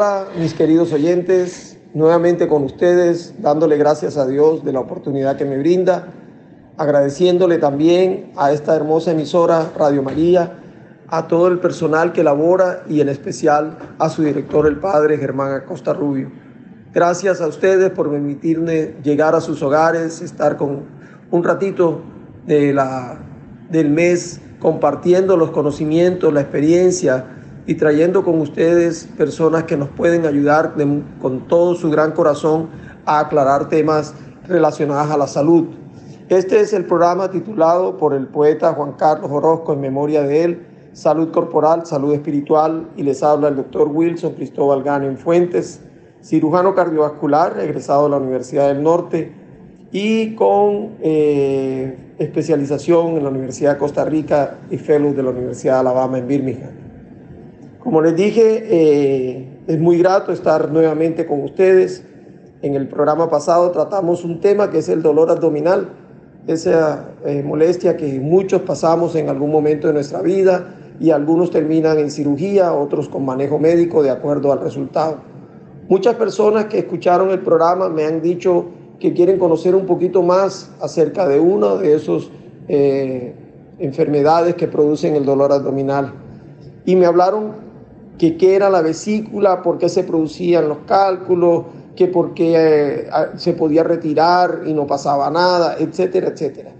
Hola mis queridos oyentes, nuevamente con ustedes, dándole gracias a Dios de la oportunidad que me brinda, agradeciéndole también a esta hermosa emisora Radio María, a todo el personal que labora y en especial a su director, el padre Germán Acosta Rubio. Gracias a ustedes por permitirme llegar a sus hogares, estar con un ratito del mes compartiendo los conocimientos, la experiencia, y trayendo con ustedes personas que nos pueden ayudar con todo su gran corazón a aclarar temas relacionados a la salud. Este es el programa titulado por el poeta Juan Carlos Orozco en memoria de él, Salud Corporal, Salud Espiritual, y les habla el doctor Wilson Cristóbal en Fuentes, cirujano cardiovascular, egresado de la Universidad del Norte y con eh, especialización en la Universidad de Costa Rica y fellow de la Universidad de Alabama en Birmingham. Como les dije, eh, es muy grato estar nuevamente con ustedes. En el programa pasado tratamos un tema que es el dolor abdominal, esa eh, molestia que muchos pasamos en algún momento de nuestra vida y algunos terminan en cirugía, otros con manejo médico de acuerdo al resultado. Muchas personas que escucharon el programa me han dicho que quieren conocer un poquito más acerca de una de esas eh, enfermedades que producen el dolor abdominal. Y me hablaron que qué era la vesícula, por qué se producían los cálculos, que por qué eh, se podía retirar y no pasaba nada, etcétera, etcétera.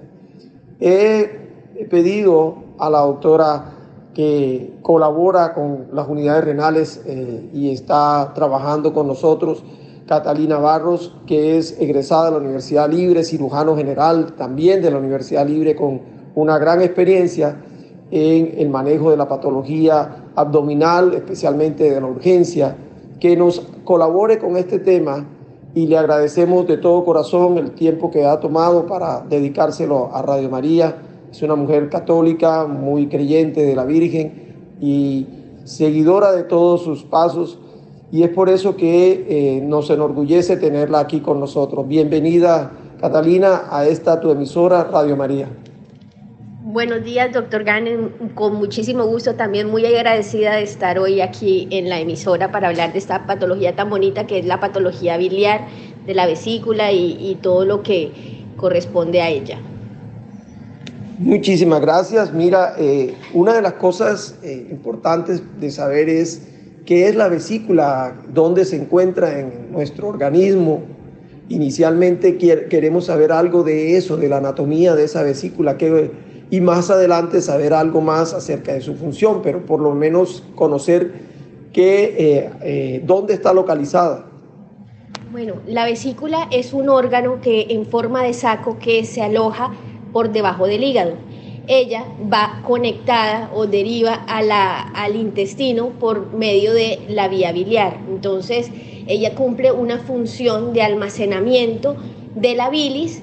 He pedido a la doctora que colabora con las unidades renales eh, y está trabajando con nosotros, Catalina Barros, que es egresada de la Universidad Libre, cirujano general también de la Universidad Libre con una gran experiencia en el manejo de la patología abdominal, especialmente de la urgencia, que nos colabore con este tema y le agradecemos de todo corazón el tiempo que ha tomado para dedicárselo a Radio María. Es una mujer católica, muy creyente de la Virgen y seguidora de todos sus pasos y es por eso que eh, nos enorgullece tenerla aquí con nosotros. Bienvenida, Catalina, a esta tu emisora Radio María. Buenos días, doctor Ganen. Con muchísimo gusto, también muy agradecida de estar hoy aquí en la emisora para hablar de esta patología tan bonita que es la patología biliar de la vesícula y, todo lo que corresponde a ella. Muchísimas gracias. Mira, eh, una de las cosas eh, importantes de saber es qué es la vesícula, dónde se encuentra en nuestro organismo. Inicialmente queremos saber algo de eso, de la anatomía de esa vesícula, qué y más adelante saber algo más acerca de su función, pero por lo menos conocer eh, eh, dónde está localizada. Bueno, la vesícula es un órgano que en forma de saco que se aloja por debajo del hígado. Ella va conectada o deriva al intestino por medio de la vía biliar. Entonces, ella cumple una función de almacenamiento de la bilis,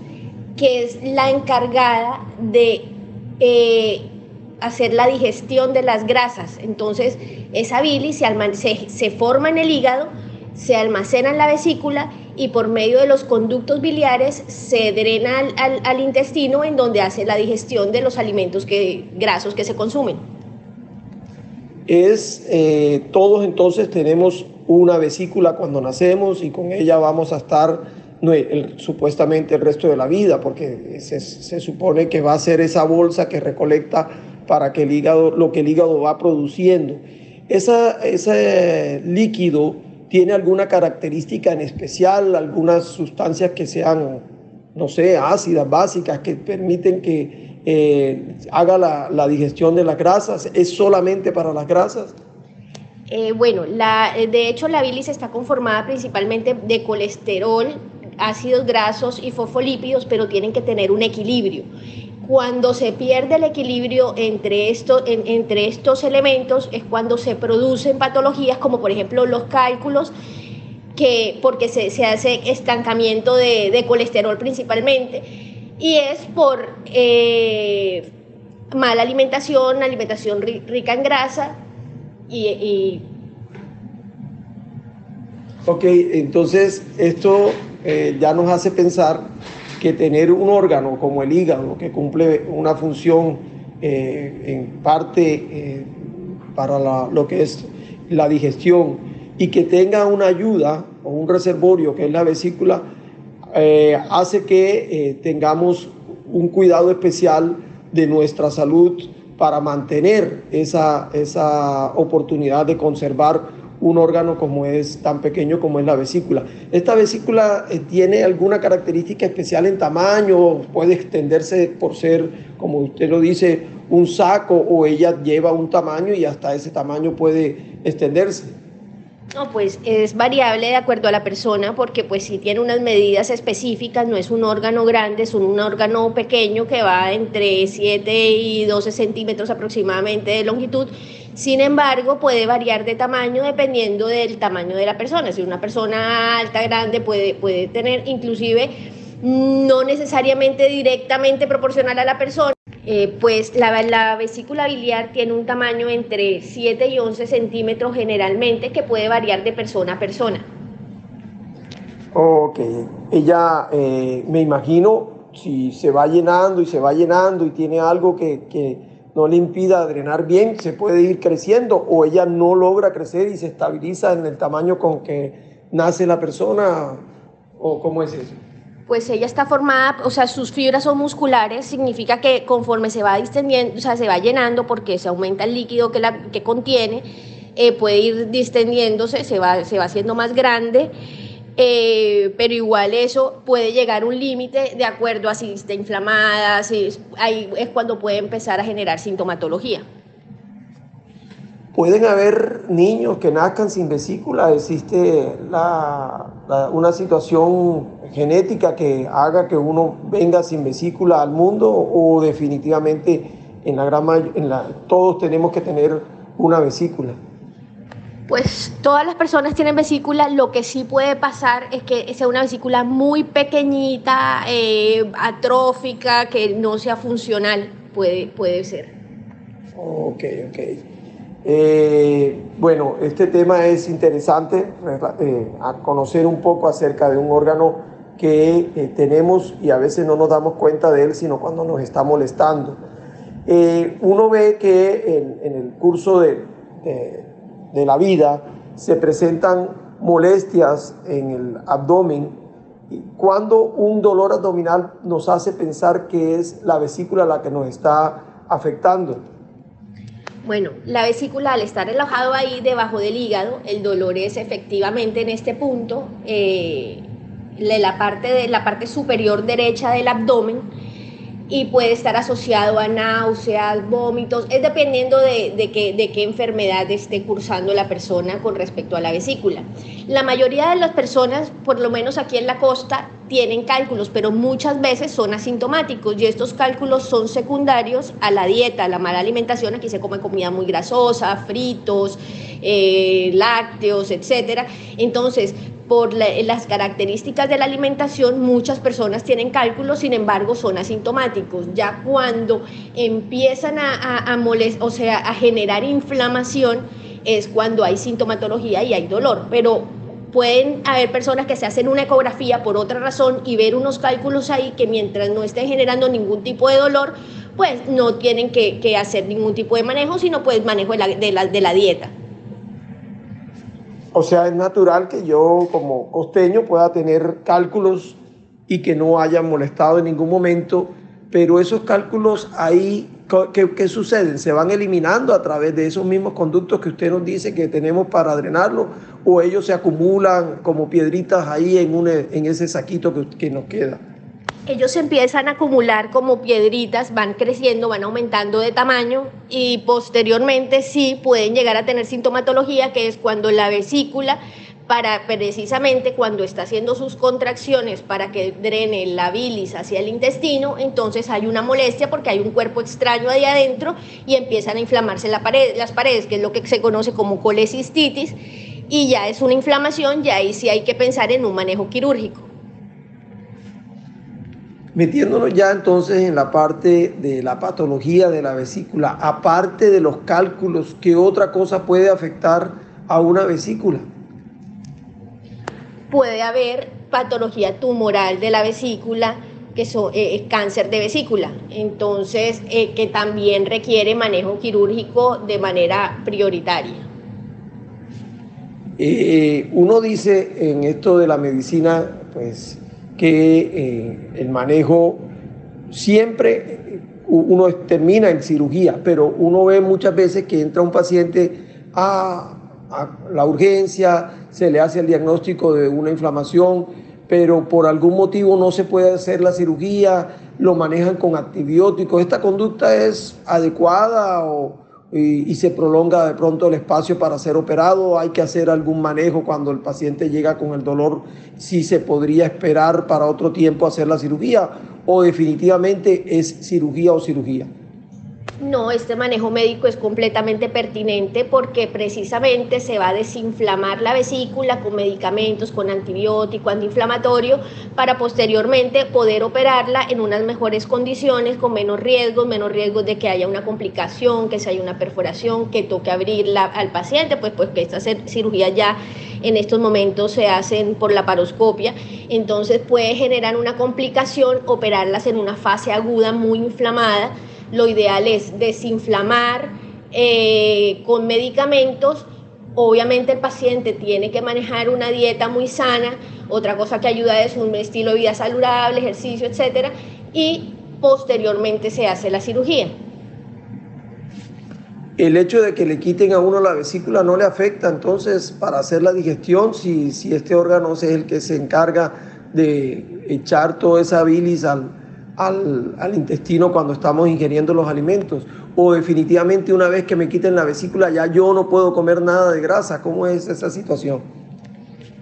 que es la encargada de eh, hacer la digestión de las grasas. Entonces, esa bilis se, forma en el hígado, se almacena en la vesícula y por medio de los conductos biliares se drena al, intestino en donde hace la digestión de los alimentos que, grasos que se consumen. Es, eh, todos entonces tenemos una vesícula cuando nacemos y con ella vamos a estar supuestamente el resto de la vida, porque se, supone que va a ser esa bolsa que recolecta para que el hígado, lo que el hígado va produciendo. Ese líquido tiene alguna característica en especial, algunas sustancias que sean, no sé, ácidas, básicas, que permiten que eh, haga la, digestión de las grasas. ¿Es solamente para las grasas? Eh, bueno, la, de hecho la bilis está conformada principalmente de colesterol, ácidos grasos y fosfolípidos, pero tienen que tener un equilibrio. Cuando se pierde el equilibrio entre, entre estos elementos es cuando se producen patologías como por ejemplo los cálculos, que, porque se, hace estancamiento de, colesterol principalmente, y es por eh, mala alimentación, alimentación rica en grasa y, y Ok, entonces esto eh, ya nos hace pensar que tener un órgano como el hígado, que cumple una función eh, en parte eh, para lo que es la digestión, y que tenga una ayuda o un reservorio que es la vesícula, hace que tengamos un cuidado especial de nuestra salud para mantener esa, esa oportunidad de conservar un órgano como es tan pequeño como es la vesícula. Esta vesícula eh, tiene alguna característica especial en tamaño, puede extenderse por ser, como usted lo dice, un saco o ella lleva un tamaño y hasta ese tamaño puede extenderse. No, pues es variable de acuerdo a la persona porque pues si tiene unas medidas específicas, no es un órgano grande, es un órgano pequeño que va entre 7 y 12 centímetros aproximadamente de longitud. Sin embargo, puede variar de tamaño dependiendo del tamaño de la persona. Si una persona alta, grande, puede, puede tener inclusive no necesariamente directamente proporcional a la persona, eh, pues la, vesícula biliar tiene un tamaño entre 7 y 11 centímetros generalmente que puede variar de persona a persona. Ok, ella eh, me imagino si se va llenando y se va llenando y tiene algo que, que no le impida drenar bien, se puede ir creciendo o ella no logra crecer y se estabiliza en el tamaño con que nace la persona o cómo es eso. Pues ella está formada, o sea, sus fibras son musculares, significa que conforme se va distendiendo, o sea, se va llenando porque se aumenta el líquido que, la, que contiene, eh, puede ir distendiéndose, se va, se va haciendo más grande, eh, pero igual eso puede llegar a un límite de acuerdo a si está inflamada, si, ahí es cuando puede empezar a generar sintomatología. Pueden haber niños que nazcan sin vesícula, existe una situación genética que haga que uno venga sin vesícula al mundo o definitivamente en la gran en la, todos tenemos que tener una vesícula. Pues todas las personas tienen vesícula, lo que sí puede pasar es que sea una vesícula muy pequeñita, eh, atrófica, que no sea funcional, puede, puede ser. Ok, ok. Eh, bueno, este tema es interesante, eh, a conocer un poco acerca de un órgano que tenemos y a veces no nos damos cuenta de él, sino cuando nos está molestando. uno ve que en, el curso de, de, la vida se presentan molestias en el abdomen cuando un dolor abdominal nos hace pensar que es la vesícula la que nos está afectando. Bueno, la vesícula al estar alojado ahí debajo del hígado, el dolor es efectivamente en este punto, eh, la, parte de, la parte superior derecha del abdomen y puede estar asociado a náuseas, vómitos, es dependiendo de, de, qué, de qué enfermedad esté cursando la persona con respecto a la vesícula. La mayoría de las personas, por lo menos aquí en la costa, tienen cálculos, pero muchas veces son asintomáticos y estos cálculos son secundarios a la dieta, a la mala alimentación. Aquí se come comida muy grasosa, fritos, eh, lácteos, etc. Entonces, por las características de la alimentación, muchas personas tienen cálculos, sin embargo, son asintomáticos. Ya cuando empiezan a, a, o sea, a generar inflamación, es cuando hay sintomatología y hay dolor. Pero pueden haber personas que se hacen una ecografía por otra razón y ver unos cálculos ahí que mientras no estén generando ningún tipo de dolor, pues no tienen que, hacer ningún tipo de manejo, sino pues manejo de la, de la, dieta. O sea, es natural que yo como costeño pueda tener cálculos y que no hayan molestado en ningún momento, pero esos cálculos ahí ¿Qué, suceden? ¿Se van eliminando a través de esos mismos conductos que usted nos dice que tenemos para drenarlo? ¿O ellos se acumulan como piedritas ahí en, un, en ese saquito que, que nos queda? Ellos empiezan a acumular como piedritas, van creciendo, van aumentando de tamaño y posteriormente sí pueden llegar a tener sintomatología, que es cuando la vesícula para precisamente cuando está haciendo sus contracciones para que drene la bilis hacia el intestino, entonces hay una molestia porque hay un cuerpo extraño ahí adentro y empiezan a inflamarse las paredes, que es lo que se conoce como colecistitis, y ya es una inflamación, ya ahí sí hay que pensar en un manejo quirúrgico. Metiéndonos ya entonces en la parte de la patología de la vesícula, aparte de los cálculos, ¿qué otra cosa puede afectar a una vesícula? puede haber patología tumoral de la vesícula, que es eh, cáncer de vesícula, entonces eh, que también requiere manejo quirúrgico de manera prioritaria. Eh, uno dice en esto de la medicina, pues, que eh, el manejo siempre uno termina en cirugía, pero uno ve muchas veces que entra un paciente a, la urgencia, se le hace el diagnóstico de una inflamación, pero por algún motivo no se puede hacer la cirugía, lo manejan con antibióticos. ¿Esta conducta es adecuada o, y, se prolonga de pronto el espacio para ser operado, hay que hacer algún manejo cuando el paciente llega con el dolor, si se podría esperar para otro tiempo hacer la cirugía o definitivamente es cirugía o cirugía. No, este manejo médico es completamente pertinente porque precisamente se va a desinflamar la vesícula con medicamentos, con antibiótico, antiinflamatorio, para posteriormente poder operarla en unas mejores condiciones, con menos riesgos, menos riesgos de que haya una complicación, que se haya una perforación, que toque abrirla al paciente, pues, pues que estas cirugías ya en estos momentos se hacen por la paroscopia, entonces puede generar una complicación, operarlas en una fase aguda muy inflamada lo ideal es desinflamar eh, con medicamentos. Obviamente el paciente tiene que manejar una dieta muy sana, otra cosa que ayuda es un estilo de vida saludable, ejercicio, etc. Y posteriormente se hace la cirugía. El hecho de que le quiten a uno la vesícula no le afecta entonces para hacer la digestión si, si este órgano es el que se encarga de echar toda esa bilis al, al, intestino cuando estamos ingiriendo los alimentos. O definitivamente una vez que me quiten la vesícula ya yo no puedo comer nada de grasa. ¿Cómo es esa situación?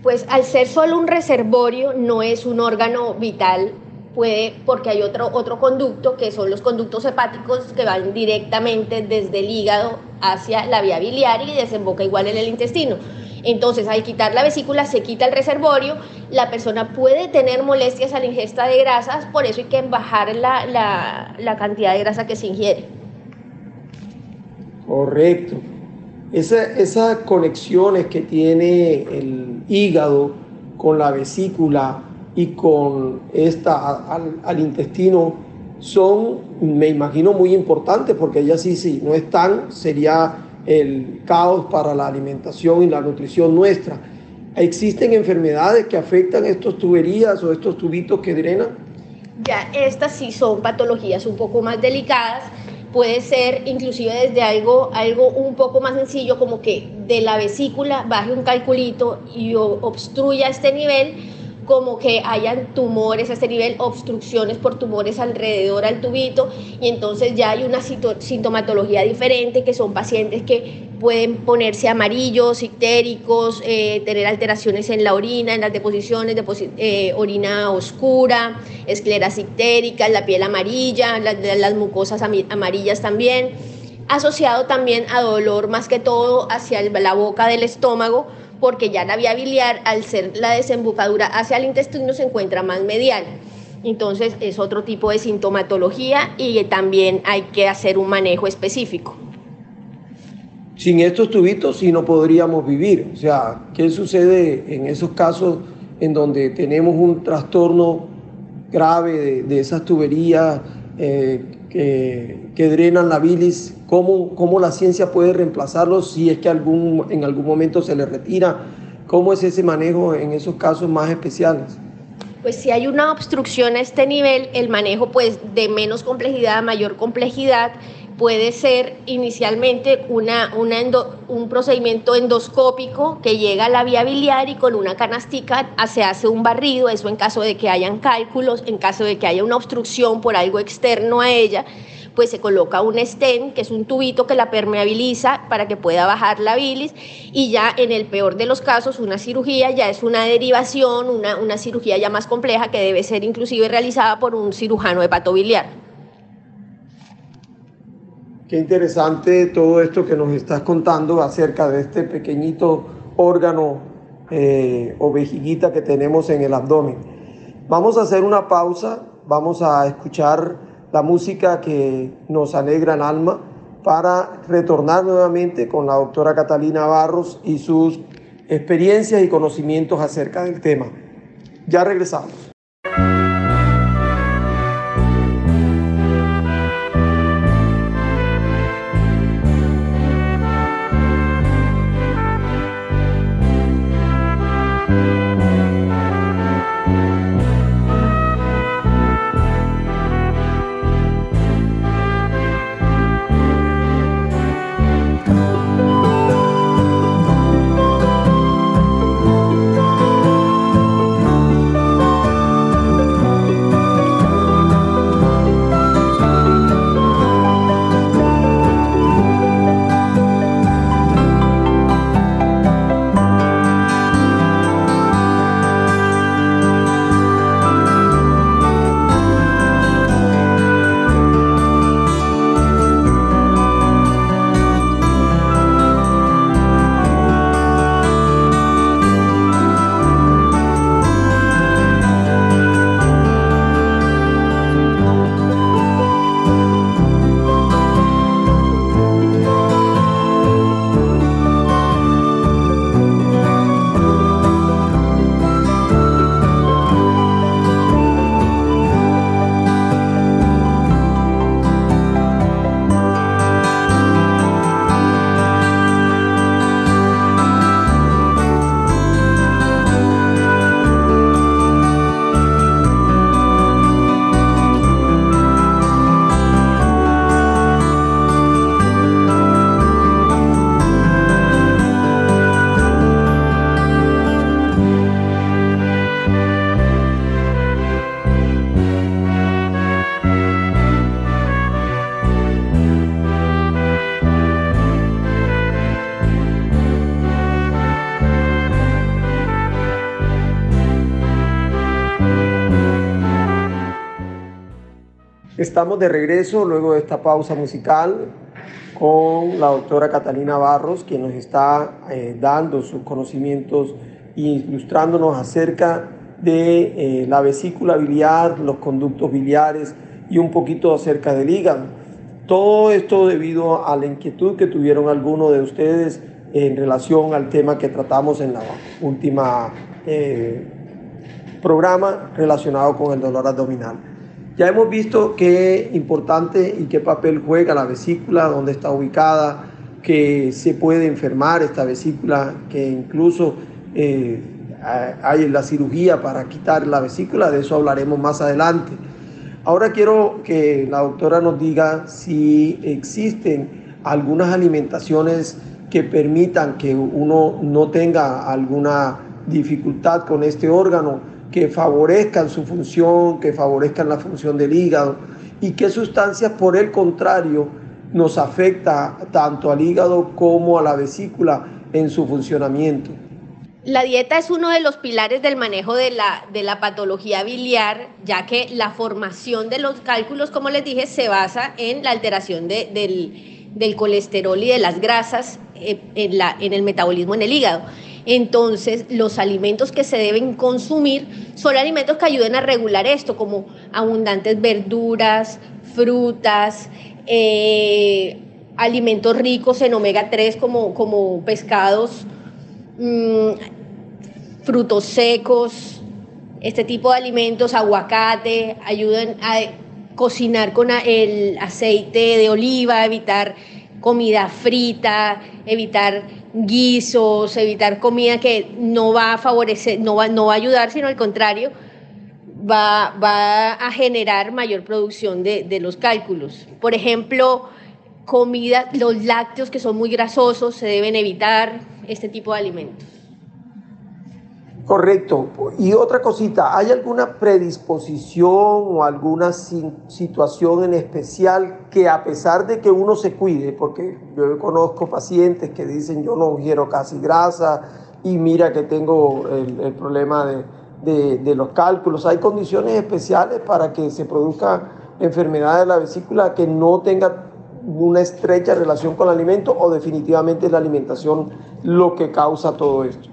Pues al ser solo un reservorio no es un órgano vital, puede, porque hay otro, otro conducto que son los conductos hepáticos que van directamente desde el hígado hacia la vía biliar y desemboca igual en el intestino. Entonces, al quitar la vesícula se quita el reservorio, la persona puede tener molestias a la ingesta de grasas, por eso hay que bajar la, cantidad de grasa que se ingiere. Correcto. esas conexiones que tiene el hígado con la vesícula y con esta al, al intestino son, me imagino, muy importantes porque ellas sí, sí, no están, sería el caos para la alimentación y la nutrición nuestra. ¿Existen enfermedades que afectan estas tuberías o estos tubitos que drenan? Ya, estas sí son patologías un poco más delicadas. Puede ser inclusive desde algo, algo un poco más sencillo como que de la vesícula baje un calculito y obstruya este nivel como que hayan tumores a este nivel, obstrucciones por tumores alrededor al tubito y entonces ya hay una sintomatología diferente que son pacientes que pueden ponerse amarillos, ictéricos, eh, tener alteraciones en la orina, en las deposiciones, eh, orina oscura, escleras ictéricas, la piel amarilla, las mucosas amarillas también, asociado también a dolor más que todo hacia la boca del estómago, porque ya la vía biliar, al ser la desembocadura hacia el intestino, se encuentra más medial. Entonces es otro tipo de sintomatología y también hay que hacer un manejo específico. Sin estos tubitos sí no podríamos vivir. O sea, ¿qué sucede en esos casos en donde tenemos un trastorno grave de, esas tuberías eh, que, drenan la bilis, ¿cómo, cómo la ciencia puede reemplazarlo si es que algún, en algún momento se le retira, cómo es ese manejo en esos casos más especiales. Pues si hay una obstrucción a este nivel, el manejo pues de menos complejidad a mayor complejidad puede ser inicialmente una, un procedimiento endoscópico que llega a la vía biliar y con una canastica se hace un barrido, eso en caso de que hayan cálculos, en caso de que haya una obstrucción por algo externo a ella, pues se coloca un stent, que es un tubito que la permeabiliza para que pueda bajar la bilis, y ya en el peor de los casos una cirugía ya es una derivación, una, una cirugía ya más compleja que debe ser inclusive realizada por un cirujano hepatobiliar. Qué interesante todo esto que nos estás contando acerca de este pequeñito órgano eh, o vejiguita que tenemos en el abdomen. Vamos a hacer una pausa, vamos a escuchar la música que nos alegra el alma para retornar nuevamente con la doctora Catalina Barros y sus experiencias y conocimientos acerca del tema. Ya regresamos. Estamos de regreso luego de esta pausa musical con la doctora Catalina Barros, quien nos está eh, dando sus conocimientos e ilustrándonos acerca de eh, la vesícula biliar, los conductos biliares y un poquito acerca del hígado. Todo esto debido a la inquietud que tuvieron algunos de ustedes en relación al tema que tratamos en la última eh, programa relacionado con el dolor abdominal. Ya hemos visto qué importante y qué papel juega la vesícula, dónde está ubicada, que se puede enfermar esta vesícula, que incluso eh, hay la cirugía para quitar la vesícula, de eso hablaremos más adelante. Ahora quiero que la doctora nos diga si existen algunas alimentaciones que permitan que uno no tenga alguna dificultad con este órgano que favorezcan su función, que favorezcan la función del hígado y qué sustancias por el contrario nos afecta tanto al hígado como a la vesícula en su funcionamiento. La dieta es uno de los pilares del manejo de la, de la patología biliar, ya que la formación de los cálculos, como les dije, se basa en la alteración del, del, colesterol y de las grasas eh, en, la, en el metabolismo en el hígado. Entonces, los alimentos que se deben consumir son alimentos que ayuden a regular esto, como abundantes verduras, frutas, eh, alimentos ricos en omega 3 como, como pescados, mm, frutos secos, este tipo de alimentos, aguacate, ayudan a cocinar con el aceite de oliva, evitar comida frita, evitar guisos, evitar comida que no va a favorecer, no va, no va a ayudar, sino al contrario, va, va a generar mayor producción de, de los cálculos. Por ejemplo, comida, los lácteos que son muy grasosos, se deben evitar este tipo de alimentos. Correcto. Y otra cosita, ¿hay alguna predisposición o alguna situación en especial que a pesar de que uno se cuide, porque yo conozco pacientes que dicen yo no quiero casi grasa y mira que tengo el, problema de, los cálculos, hay condiciones especiales para que se produzca enfermedad de la vesícula que no tenga una estrecha relación con el alimento o definitivamente es la alimentación lo que causa todo esto?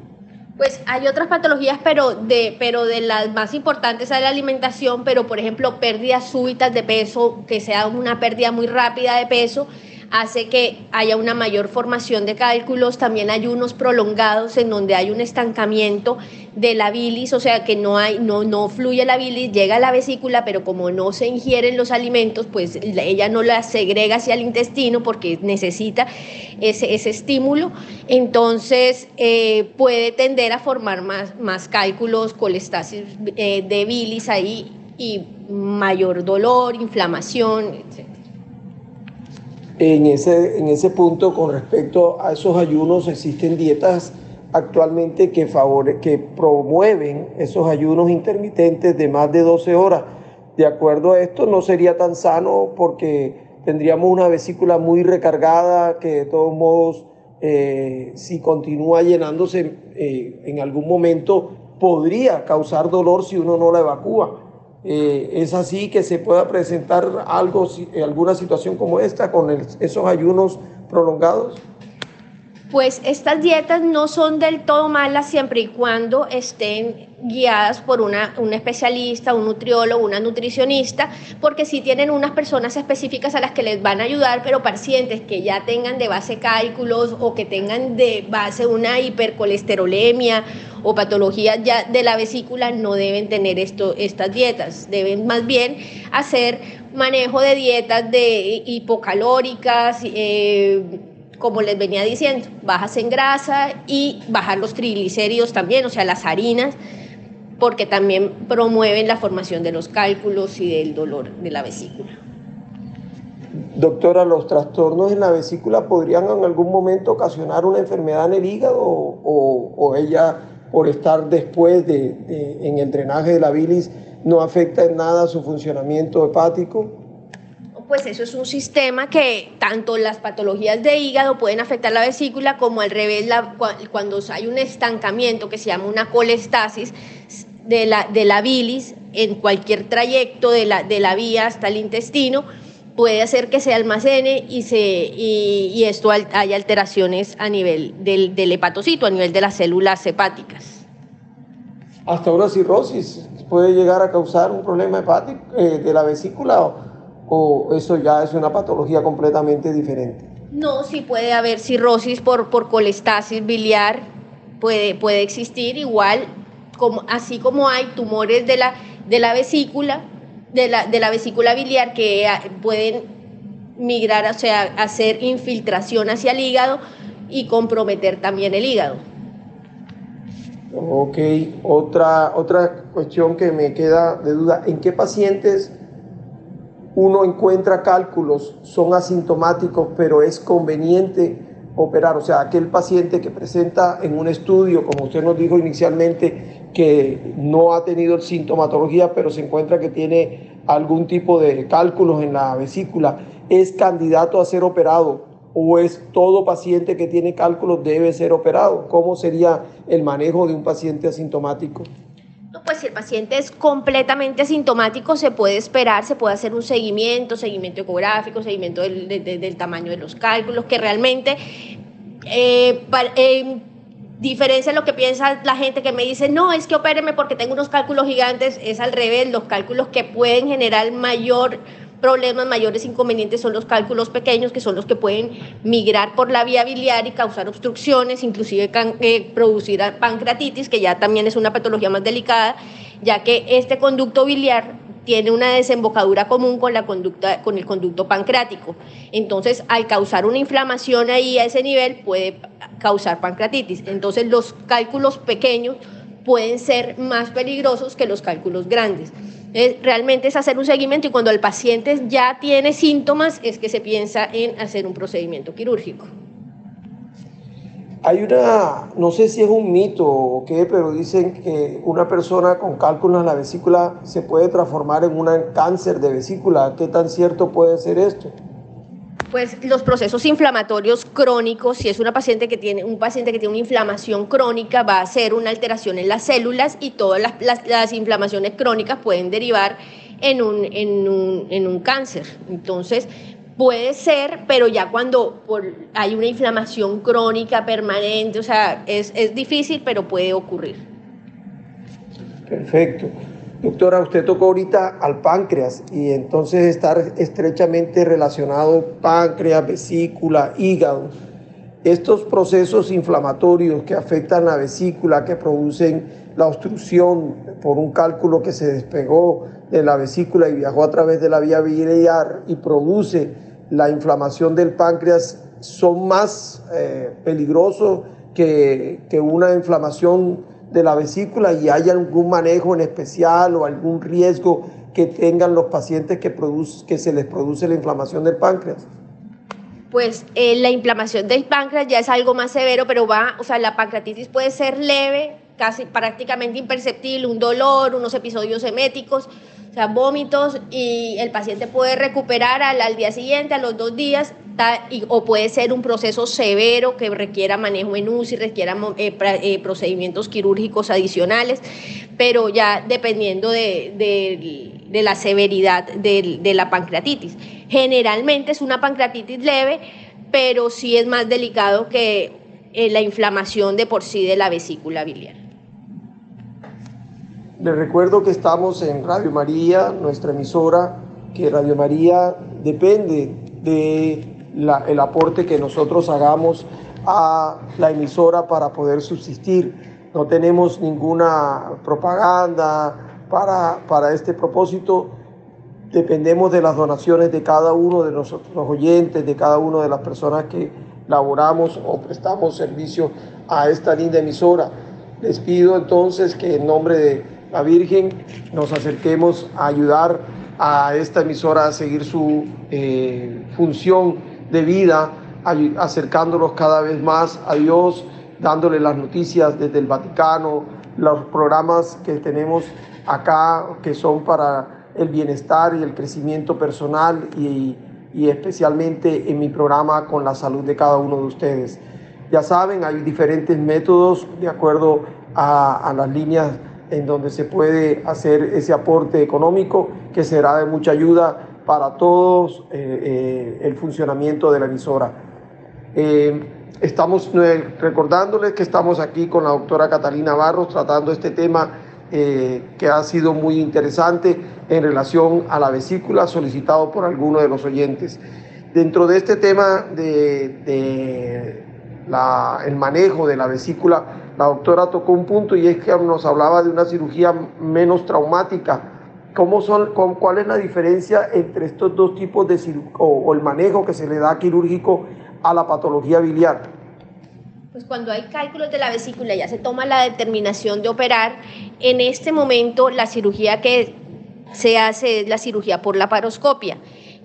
Pues hay otras patologías, pero de, pero de las más importantes es la alimentación, pero por ejemplo pérdidas súbitas de peso, que sea una pérdida muy rápida de peso, hace que haya una mayor formación de cálculos, también hay unos prolongados en donde hay un estancamiento de la bilis, o sea que no, hay, no, no fluye la bilis, llega a la vesícula, pero como no se ingieren los alimentos, pues ella no la segrega hacia el intestino porque necesita ese, ese estímulo, entonces eh, puede tender a formar más, más cálculos, colestasis eh, de bilis ahí y mayor dolor, inflamación, etc en ese, en ese punto con respecto a esos ayunos existen dietas actualmente que, favore, que promueven esos ayunos intermitentes de más de 12 horas. De acuerdo a esto, no sería tan sano porque tendríamos una vesícula muy recargada que de todos modos, eh, si continúa llenándose eh, en algún momento, podría causar dolor si uno no la evacúa. Eh, es así que se pueda presentar algo, alguna situación como esta con esos ayunos prolongados? Pues estas dietas no son del todo malas siempre y cuando estén guiadas por una, un especialista, un nutriólogo, una nutricionista, porque si tienen unas personas específicas a las que les van a ayudar, pero pacientes que ya tengan de base cálculos o que tengan de base una hipercolesterolemia o patología ya de la vesícula no deben tener esto, estas dietas, deben más bien hacer manejo de dietas de hipocalóricas, eh, como les venía diciendo, bajas en grasa y bajar los triglicéridos también, o sea, las harinas, porque también promueven la formación de los cálculos y del dolor de la vesícula. Doctora, ¿los trastornos en la vesícula podrían en algún momento ocasionar una enfermedad en el hígado o, ella, por estar después de, en el drenaje de la bilis, no afecta en nada su funcionamiento hepático? pues eso es un sistema que tanto las patologías de hígado pueden afectar la vesícula como al revés, cuando hay un estancamiento que se llama una colestasis de la, de la bilis, en cualquier trayecto de la, de la vía hasta el intestino, puede hacer que se almacene y, se, y, esto haya alteraciones a nivel del, del, hepatocito, a nivel de las células hepáticas. Hasta una cirrosis puede llegar a causar un problema hepático eh, de la vesícula o, o, eso ya es una patología completamente diferente. No, sí puede haber cirrosis por, por colestasis biliar, puede, puede existir igual, como, así como hay tumores de la, de la vesícula, de la, de la vesícula biliar que ah, pueden migrar, o sea, hacer infiltración hacia el hígado y comprometer también el hígado. Ok, otra, otra cuestión que me queda de duda, ¿en qué pacientes uno encuentra cálculos, son asintomáticos, pero es conveniente operar? O sea, aquel paciente que presenta en un estudio, como usted nos dijo inicialmente, que no ha tenido sintomatología, pero se encuentra que tiene algún tipo de cálculos en la vesícula, es candidato a ser operado o es todo paciente que tiene cálculos debe ser operado? ¿Cómo sería el manejo de un paciente asintomático? Pues si el paciente es completamente asintomático, se puede esperar, se puede hacer un seguimiento, seguimiento ecográfico, seguimiento del, tamaño de los cálculos, que realmente eh, eh diferencia lo que piensa la gente que me dice, no, es que opéreme porque tengo unos cálculos gigantes, es al revés, los cálculos que pueden generar mayor problemas, mayores inconvenientes son los cálculos pequeños, que son los que pueden migrar por la vía biliar y causar obstrucciones, inclusive eh, producir pancreatitis, que ya también es una patología más delicada, ya que este conducto biliar tiene una desembocadura común con, la conducta, con el conducto pancreático. Entonces, al causar una inflamación ahí a ese nivel, puede causar pancreatitis. Entonces, los cálculos pequeños pueden ser más peligrosos que los cálculos grandes. Realmente es hacer un seguimiento y cuando el paciente ya tiene síntomas es que se piensa en hacer un procedimiento quirúrgico. Hay una, no sé si es un mito o qué, pero dicen que una persona con cálculos en la vesícula se puede transformar en un cáncer de vesícula. ¿Qué tan cierto puede ser esto? Pues los procesos inflamatorios crónicos, si es una paciente que tiene, un paciente que tiene una inflamación crónica, va a ser una alteración en las células y todas las, las, inflamaciones crónicas pueden derivar en un, en un, en un cáncer. Entonces, Puede ser, pero ya cuando hay una inflamación crónica permanente, o sea, es, es difícil, pero puede ocurrir. Perfecto. Doctora, usted tocó ahorita al páncreas y entonces estar estrechamente relacionado páncreas, vesícula, hígado. Estos procesos inflamatorios que afectan la vesícula, que producen la obstrucción por un cálculo que se despegó de la vesícula y viajó a través de la vía biliar y produce la inflamación del páncreas son más eh, peligrosos que, una inflamación de la vesícula y hay algún manejo en especial o algún riesgo que tengan los pacientes que, que se les produce la inflamación del páncreas? Pues eh, la inflamación del páncreas ya es algo más severo, pero va, o sea, la pancreatitis puede ser leve, casi prácticamente imperceptible, un dolor, unos episodios eméticos, o sea, vómitos y el paciente puede recuperar al, día siguiente, a los dos días, o puede ser un proceso severo que requiera manejo en UCI, requiera eh, eh, procedimientos quirúrgicos adicionales, pero ya dependiendo de, la severidad de, la pancreatitis. Generalmente es una pancreatitis leve, pero sí es más delicado que eh, la inflamación de por sí de la vesícula biliar. Les recuerdo que estamos en Radio María, nuestra emisora, que Radio María depende el aporte que nosotros hagamos a la emisora para poder subsistir. No tenemos ninguna propaganda para, para este propósito. Dependemos de las donaciones de cada uno de nosotros, los oyentes, de cada una de las personas que laboramos o prestamos servicio a esta linda emisora. Les pido entonces que en nombre de la Virgen, nos acerquemos a ayudar a esta emisora a seguir su eh, función de vida, acercándonos cada vez más a Dios, dándole las noticias desde el Vaticano, los programas que tenemos acá que son para el bienestar y el crecimiento personal y, especialmente en mi programa con la salud de cada uno de ustedes. Ya saben, hay diferentes métodos de acuerdo a, a las líneas en donde se puede hacer ese aporte económico que será de mucha ayuda para todos eh, eh, el funcionamiento de la emisora. Eh, estamos recordándoles que estamos aquí con la doctora Catalina Barros tratando este tema que ha sido muy interesante en relación a la vesícula solicitado por algunos de los oyentes. Dentro de este tema de, manejo de la vesícula, la doctora tocó un punto y es que nos hablaba de una cirugía menos traumática. ¿Cómo son, ¿Cuál es la diferencia entre estos dos tipos de cirugía o, el manejo que se le da quirúrgico a la patología biliar? Pues cuando hay cálculos de la vesícula ya se toma la determinación de operar. En este momento la cirugía que se hace es la cirugía por la paroscopia,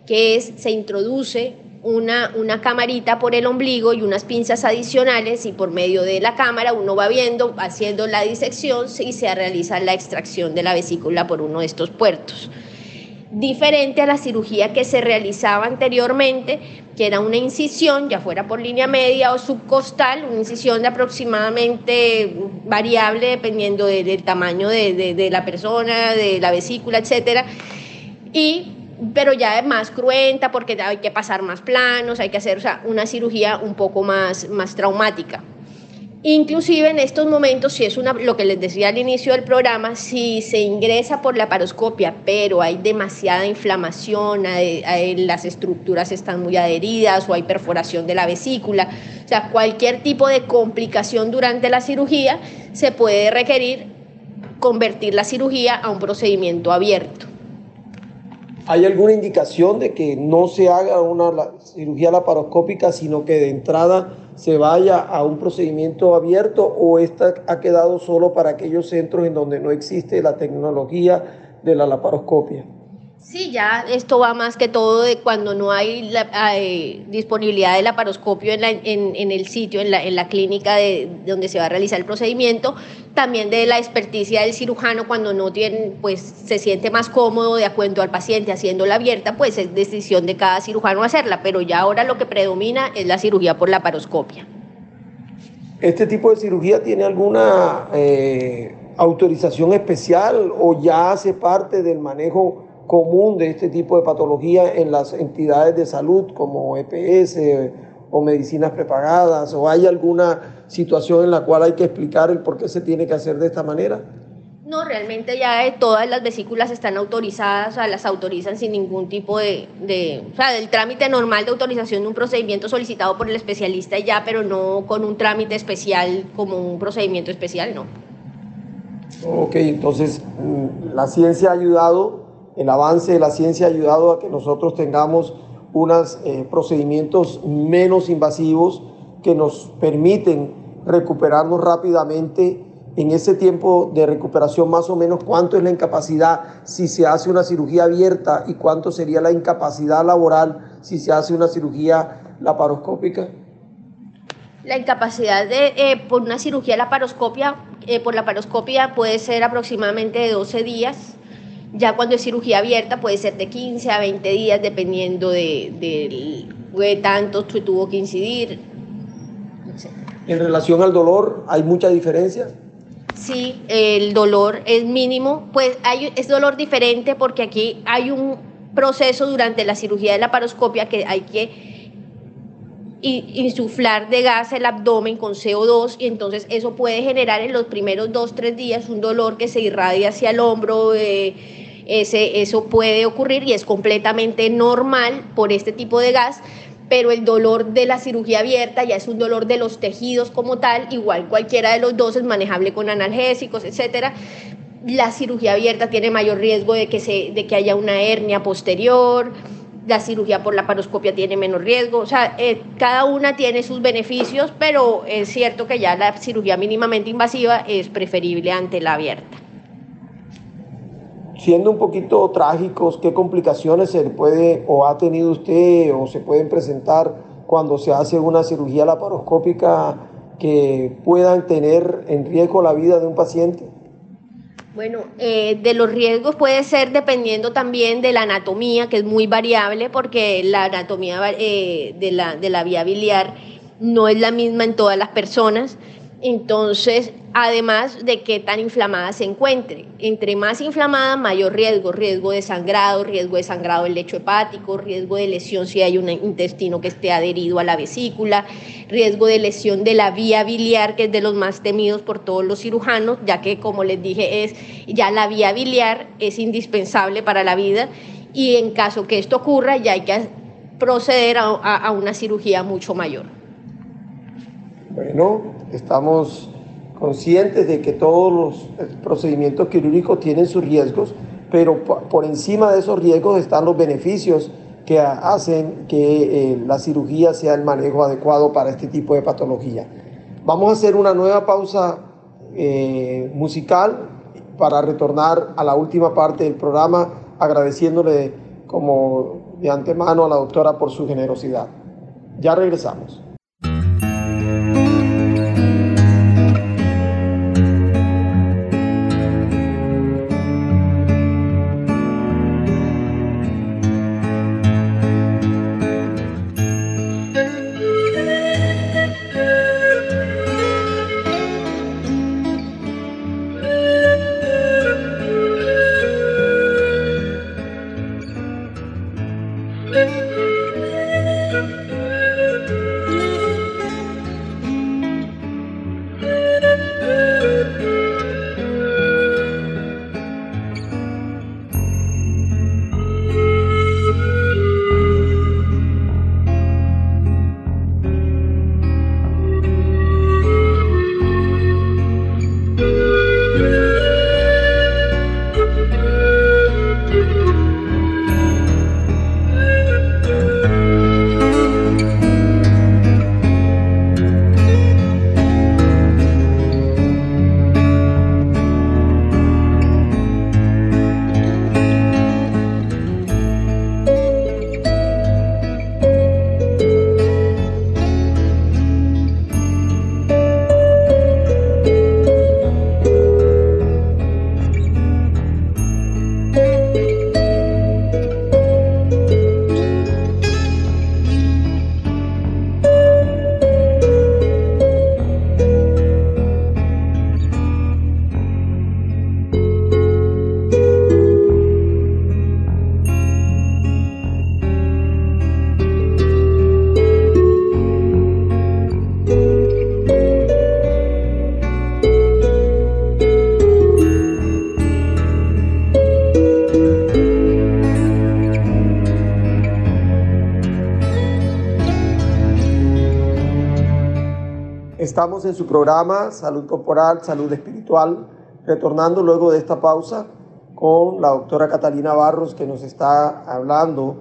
que es se introduce una, una camarita por el ombligo y unas pinzas adicionales y por medio de la cámara uno va viendo, haciendo la disección y se realiza la extracción de la vesícula por uno de estos puertos. Diferente a la cirugía que se realizaba anteriormente, que era una incisión, ya fuera por línea media o subcostal, una incisión de aproximadamente variable dependiendo del tamaño de, de la persona, de la vesícula, etcétera. Y pero ya es más cruenta porque hay que pasar más planos, hay que hacer una cirugía un poco más, más traumática. Inclusive en estos momentos, si es una, lo que les decía al inicio del programa, si se ingresa por la paroscopia, pero hay demasiada inflamación, las estructuras están muy adheridas o hay perforación de la vesícula, o sea, cualquier tipo de complicación durante la cirugía, se puede requerir convertir la cirugía a un procedimiento abierto. ¿Hay alguna indicación de que no se haga una cirugía laparoscópica, sino que de entrada se vaya a un procedimiento abierto o esta ha quedado solo para aquellos centros en donde no existe la tecnología de la laparoscopia? Sí, ya esto va más que todo de cuando no hay, disponibilidad de laparoscopio en, en, el sitio, en la, en la clínica de, donde se va a realizar el procedimiento, también de la experticia del cirujano cuando no tiene, pues se siente más cómodo de acuerdo al paciente haciéndola abierta, pues es decisión de cada cirujano hacerla, pero ya ahora lo que predomina es la cirugía por laparoscopia. ¿Este tipo de cirugía tiene alguna eh, autorización especial o ya hace parte del manejo común de este tipo de patología en las entidades de salud como EPS o medicinas prepagadas o hay alguna situación en la cual hay que explicar el por qué se tiene que hacer de esta manera? No, realmente ya todas las vesículas están autorizadas, o sea, las autorizan sin ningún tipo de, de, o sea, del trámite normal de autorización de un procedimiento solicitado por el especialista ya, pero no con un trámite especial como un procedimiento especial, no. Ok, entonces mm, la ciencia ha ayudado el avance de la ciencia ha ayudado a que nosotros tengamos unos eh, procedimientos menos invasivos que nos permiten recuperarnos rápidamente en ese tiempo de recuperación más o menos cuánto es la incapacidad si se hace una cirugía abierta y cuánto sería la incapacidad laboral si se hace una cirugía laparoscópica? La incapacidad de, eh, por una cirugía laparoscopia, eh, por laparoscopia puede ser aproximadamente de 12 días ya cuando es cirugía abierta puede ser de 15 a 20 días dependiendo de, de, tanto que tuvo que incidir. En relación al dolor, ¿hay mucha diferencia? Sí, el dolor es mínimo, pues hay, es dolor diferente porque aquí hay un proceso durante la cirugía de la paroscopia que hay que insuflar de gas el abdomen con CO2 y entonces eso puede generar en los primeros dos, tres días un dolor que se irradia hacia el hombro. Eh, eso puede ocurrir y es completamente normal por este tipo de gas, pero el dolor de la cirugía abierta ya es un dolor de los tejidos como tal, igual cualquiera de los dos es manejable con analgésicos, etcétera. La cirugía abierta tiene mayor riesgo de que, se, de que haya una hernia posterior, la cirugía por la paroscopia tiene menos riesgo, o sea, eh, cada una tiene sus beneficios, pero es cierto que ya la cirugía mínimamente invasiva es preferible ante la abierta siendo un poquito trágicos, ¿qué complicaciones se puede o ha tenido usted o se pueden presentar cuando se hace una cirugía laparoscópica que puedan tener en riesgo la vida de un paciente? Bueno, eh, de los riesgos puede ser dependiendo también de la anatomía, que es muy variable porque la anatomía eh, de, la, de la vía biliar no es la misma en todas las personas Entonces, además de qué tan inflamada se encuentre. Entre más inflamada, mayor riesgo, riesgo de sangrado, riesgo de sangrado del lecho hepático, riesgo de lesión si hay un intestino que esté adherido a la vesícula, riesgo de lesión de la vía biliar, que es de los más temidos por todos los cirujanos, ya que, como les dije, es ya la vía biliar es indispensable para la vida y en caso que esto ocurra ya hay que proceder a, a una cirugía mucho mayor. Bueno, estamos conscientes de que todos los procedimientos quirúrgicos tienen sus riesgos, pero por encima de esos riesgos están los beneficios que hacen que eh, la cirugía sea el manejo adecuado para este tipo de patología. Vamos a hacer una nueva pausa eh, musical para retornar a la última parte del programa, agradeciéndole como de antemano a la doctora por su generosidad. Ya regresamos. Estamos en su programa Salud Corporal, Salud Espiritual, retornando luego de esta pausa con la doctora Catalina Barros que nos está hablando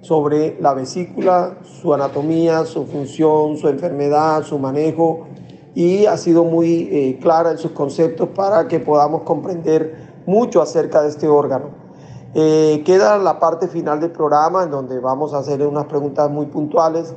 sobre la vesícula, su anatomía, su función, su enfermedad, su manejo y ha sido muy eh, clara en sus conceptos para que podamos comprender mucho acerca de este órgano. Eh, queda la parte final del programa en donde vamos a hacer unas preguntas muy puntuales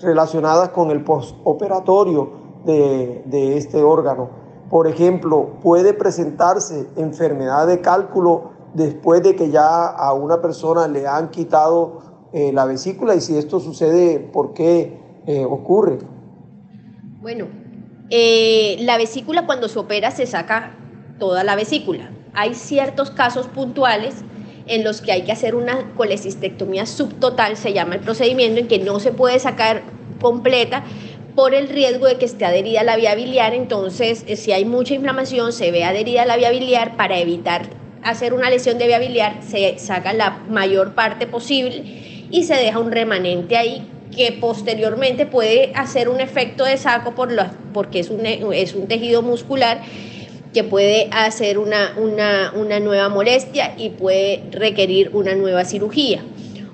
relacionadas con el postoperatorio de, este órgano. Por ejemplo, puede presentarse enfermedad de cálculo después de que ya a una persona le han quitado eh, la vesícula y si esto sucede, ¿por qué eh, ocurre? Bueno, eh, la vesícula cuando se opera se saca toda la vesícula. Hay ciertos casos puntuales en los que hay que hacer una colecistectomía subtotal, se llama el procedimiento, en que no se puede sacar completa, por el riesgo de que esté adherida a la vía biliar. Entonces, eh, si hay mucha inflamación, se ve adherida a la vía biliar para evitar hacer una lesión de vía biliar, se saca la mayor parte posible y se deja un remanente ahí que posteriormente puede hacer un efecto de saco por porque es un, es un tejido muscular que puede hacer una, una, una nueva molestia y puede requerir una nueva cirugía.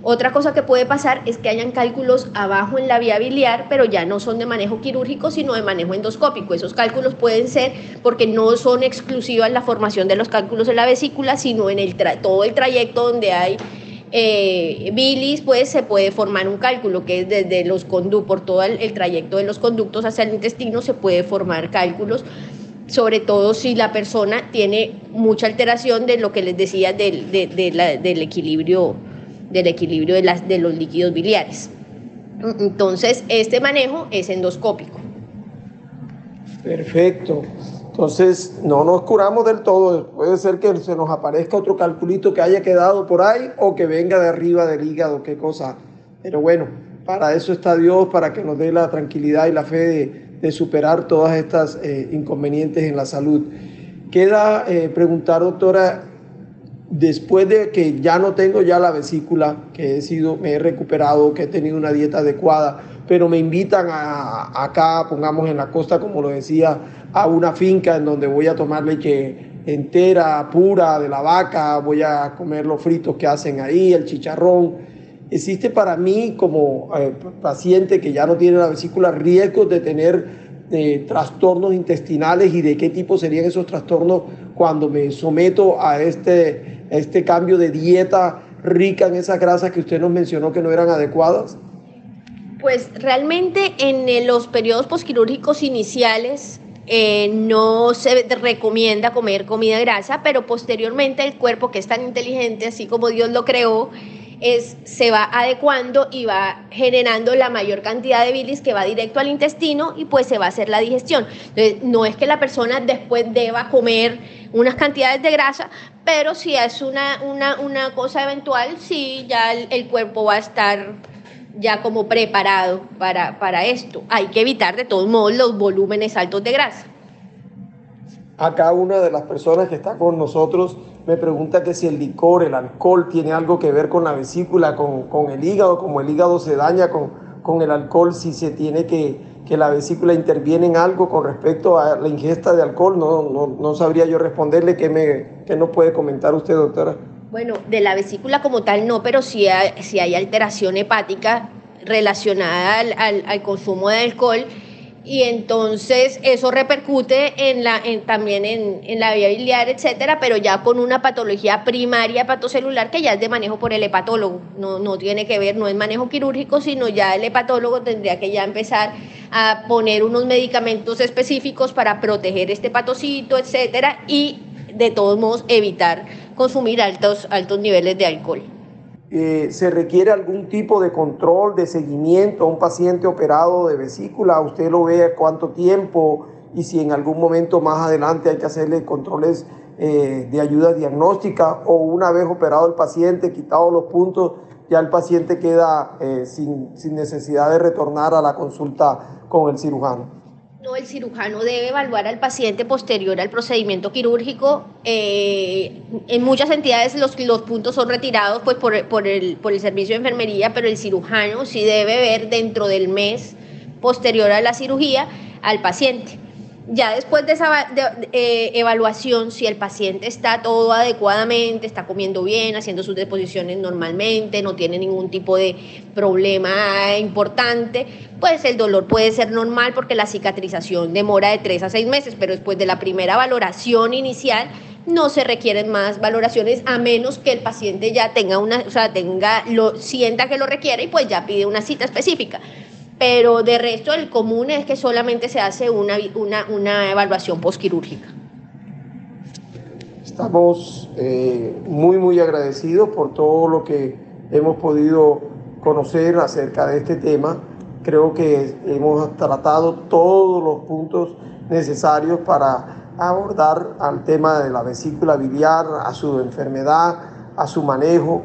Otra cosa que puede pasar es que hayan cálculos abajo en la vía biliar, pero ya no son de manejo quirúrgico, sino de manejo endoscópico. Esos cálculos pueden ser porque no son exclusivas la formación de los cálculos en la vesícula, sino en todo el trayecto donde hay eh, bilis, pues se puede formar un cálculo que es desde los conductos, por todo el, trayecto de los conductos hacia el intestino se puede formar cálculos sobre todo si la persona tiene mucha alteración de lo que les decía del equilibrio del equilibrio de, las, de los líquidos biliares. Entonces, este manejo es endoscópico. Perfecto. Entonces, no nos curamos del todo. Puede ser que se nos aparezca otro calculito que haya quedado por ahí o que venga de arriba del hígado, qué cosa. Pero bueno, para eso está Dios, para que nos dé la tranquilidad y la fe de, superar todas estas eh, inconvenientes en la salud. Queda eh, preguntar, doctora, después de que ya no tengo ya la vesícula, que he sido, me he recuperado, que he tenido una dieta adecuada, pero me invitan a, acá, pongamos en la costa, como lo decía, a una finca en donde voy a tomar leche entera, pura, de la vaca, voy a comer los fritos que hacen ahí, el chicharrón. Existe para mí como eh, paciente que ya no tiene la vesícula riesgos de tener eh, trastornos intestinales y de qué tipo serían esos trastornos cuando me someto a este, este cambio de dieta rica en esas grasas que usted nos mencionó que no eran adecuadas? Pues realmente en los periodos posquirúrgicos iniciales eh, no se recomienda comer comida grasa, pero posteriormente el cuerpo que es tan inteligente, así como Dios lo creó, es, se va adecuando y va generando la mayor cantidad de bilis que va directo al intestino y pues se va a hacer la digestión. Entonces, no es que la persona después deba comer unas cantidades de grasa, pero si es una, una, una cosa eventual, sí, ya el cuerpo va a estar ya como preparado para, para esto. Hay que evitar de todos modos los volúmenes altos de grasa. Acá una de las personas que está con nosotros me pregunta que si el licor, el alcohol, tiene algo que ver con la vesícula, con, con el hígado, como el hígado se daña con, con el alcohol, si se tiene que, que la vesícula interviene en algo con respecto a la ingesta de alcohol, no, no, no sabría yo responderle qué, me, qué nos puede comentar usted, doctora. Bueno, de la vesícula como tal no, pero sí hay, si hay alteración hepática relacionada al, consumo de alcohol y entonces eso repercute en la, también en, la vía biliar, etcétera, pero ya con una patología primaria hepatocelular que ya es de manejo por el hepatólogo, no, no tiene que ver, no es manejo quirúrgico, sino ya el hepatólogo tendría que ya empezar a poner unos medicamentos específicos para proteger este hepatocito, etcétera, y de todos modos evitar consumir altos, altos niveles de alcohol. Eh, ¿Se requiere algún tipo de control, de seguimiento a un paciente operado de vesícula? ¿Usted lo ve cuánto tiempo? Y si en algún momento más adelante hay que hacerle controles eh, de ayuda diagnóstica o una vez operado el paciente, quitado los puntos, ya el paciente queda eh, sin, sin necesidad de retornar a la consulta con el cirujano el cirujano debe evaluar al paciente posterior al procedimiento quirúrgico. Eh, en muchas entidades los, los puntos son retirados pues, por, por, el, por el servicio de enfermería, pero el cirujano sí debe ver dentro del mes posterior a la cirugía al paciente. Ya después de esa eh, evaluación, si el paciente está todo adecuadamente, está comiendo bien, haciendo sus deposiciones normalmente, no tiene ningún tipo de problema importante, pues el dolor puede ser normal porque la cicatrización demora de tres a seis meses, pero después de la primera valoración inicial no se requieren más valoraciones a menos que el paciente ya tenga una, o sea, tenga, lo, sienta que lo requiere y pues ya pide una cita específica pero de resto el común es que solamente se hace una, una, una evaluación postquirúrgica. Estamos eh, muy, muy agradecidos por todo lo que hemos podido conocer acerca de este tema. Creo que hemos tratado todos los puntos necesarios para abordar al tema de la vesícula biliar, a su enfermedad, a su manejo.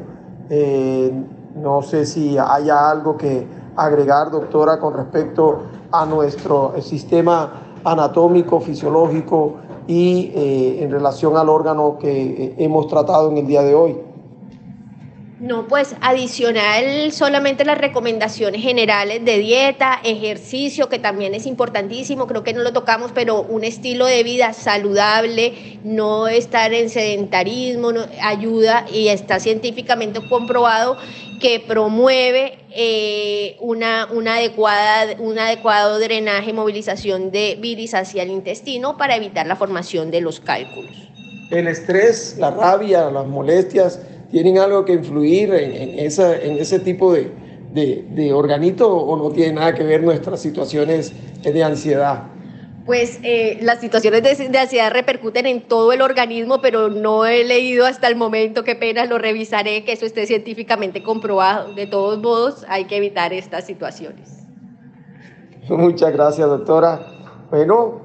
Eh, no sé si haya algo que agregar, doctora, con respecto a nuestro sistema anatómico, fisiológico y eh, en relación al órgano que eh, hemos tratado en el día de hoy? No, pues adicional solamente las recomendaciones generales de dieta, ejercicio, que también es importantísimo, creo que no lo tocamos, pero un estilo de vida saludable, no estar en sedentarismo, ayuda y está científicamente comprobado que promueve eh, una, una adecuada, un adecuado drenaje, movilización de viris hacia el intestino para evitar la formación de los cálculos. El estrés, la rabia, las molestias tienen algo que influir en, esa, en ese tipo de, de, de organito o no tiene nada que ver nuestras situaciones de ansiedad? Pues eh, las situaciones de, ansiedad repercuten en todo el organismo, pero no he leído hasta el momento, qué pena, lo revisaré, que eso esté científicamente comprobado. De todos modos, hay que evitar estas situaciones. Muchas gracias, doctora. Bueno,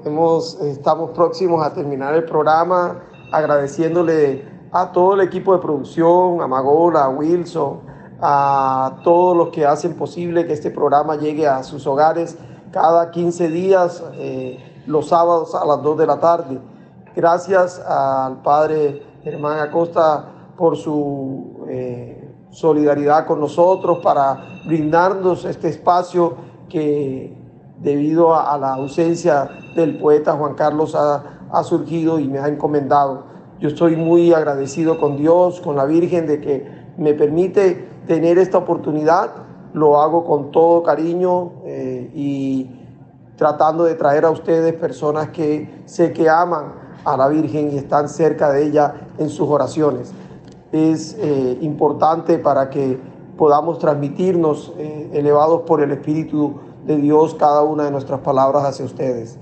estamos próximos a terminar el programa agradeciéndole a todo el equipo de producción, a Magola, a Wilson, a todos los que hacen posible que este programa llegue a sus hogares cada 15 días, eh, los sábados a las 2 de la tarde. Gracias al padre Germán Acosta por su eh, solidaridad con nosotros para brindarnos este espacio que debido a, la ausencia del poeta Juan Carlos ha, surgido y me ha encomendado. Yo estoy muy agradecido con Dios, con la Virgen, de que me permite tener esta oportunidad. Lo hago con todo cariño eh, y tratando de traer a ustedes personas que sé que aman a la Virgen y están cerca de ella en sus oraciones. Es eh, importante para que podamos transmitirnos eh, elevados por el Espíritu de Dios cada una de nuestras palabras hacia ustedes.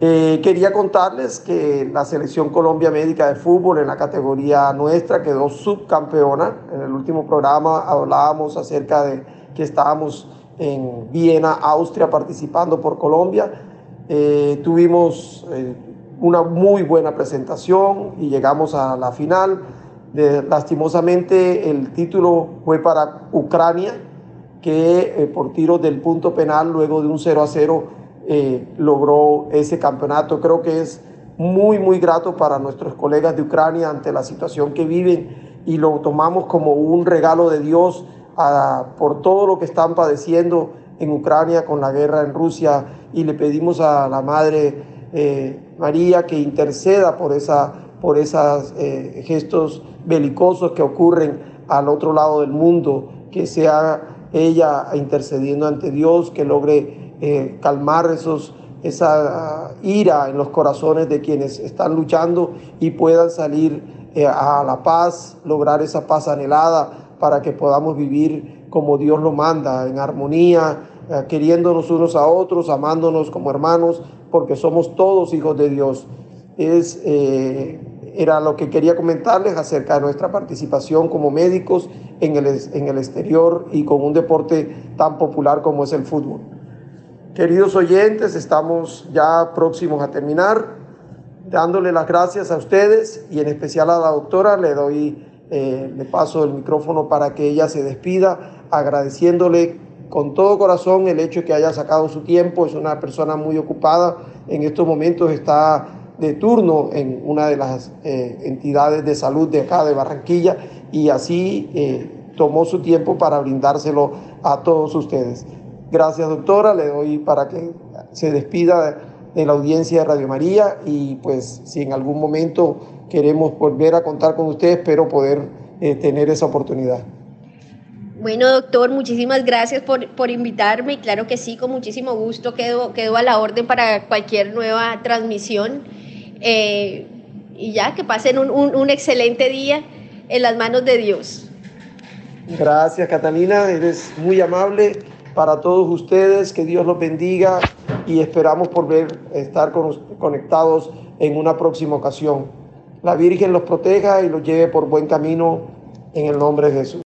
Eh, quería contarles que la selección Colombia Médica de Fútbol en la categoría nuestra quedó subcampeona. En el último programa hablábamos acerca de que estábamos en Viena, Austria, participando por Colombia. Eh, tuvimos eh, una muy buena presentación y llegamos a la final. lastimosamente el título fue para Ucrania, que eh, por tiros del punto penal, luego de un 0 a 0, eh, logró ese campeonato. Creo que es muy, muy grato para nuestros colegas de Ucrania ante la situación que viven y lo tomamos como un regalo de Dios por todo lo que están padeciendo en Ucrania con la guerra en Rusia y le pedimos a la Madre eh, María que interceda por, esa, por esos gestos belicosos que ocurren al otro lado del mundo, que sea ella intercediendo ante Dios, que logre eh, calmar esos, esa ira en los corazones de quienes están luchando y puedan salir eh, a la paz, lograr esa paz anhelada para que podamos vivir como Dios lo manda, en armonía, eh, queriéndonos unos a otros, amándonos como hermanos, porque somos todos hijos de Dios. Es era lo que quería comentarles acerca de nuestra participación como médicos en el, en el exterior y con un deporte tan popular como es el fútbol. Queridos oyentes, estamos ya próximos a terminar, dándole las gracias a ustedes y en especial a la doctora, le doy, eh, le paso el micrófono para que ella se despida, agradeciéndole con todo corazón el hecho de que haya sacado su tiempo, es una persona muy ocupada, en estos momentos está de turno en una de las eh, entidades de salud de acá de Barranquilla y así eh, tomó su tiempo para brindárselo a todos ustedes. Gracias doctora, le doy para que se despida de la audiencia de Radio María y pues si en algún momento queremos volver a contar con ustedes, espero poder eh, tener esa oportunidad. Bueno, doctor, muchísimas gracias por, por, invitarme. Claro que sí, con muchísimo gusto quedo, quedo a la orden para cualquier nueva transmisión. Eh, y ya, que pasen un, excelente día en las manos de Dios. Gracias, Catalina, eres muy amable para todos ustedes, que Dios los bendiga y esperamos por ver, estar conectados en una próxima ocasión. La Virgen los proteja y los lleve por buen camino en el nombre de Jesús.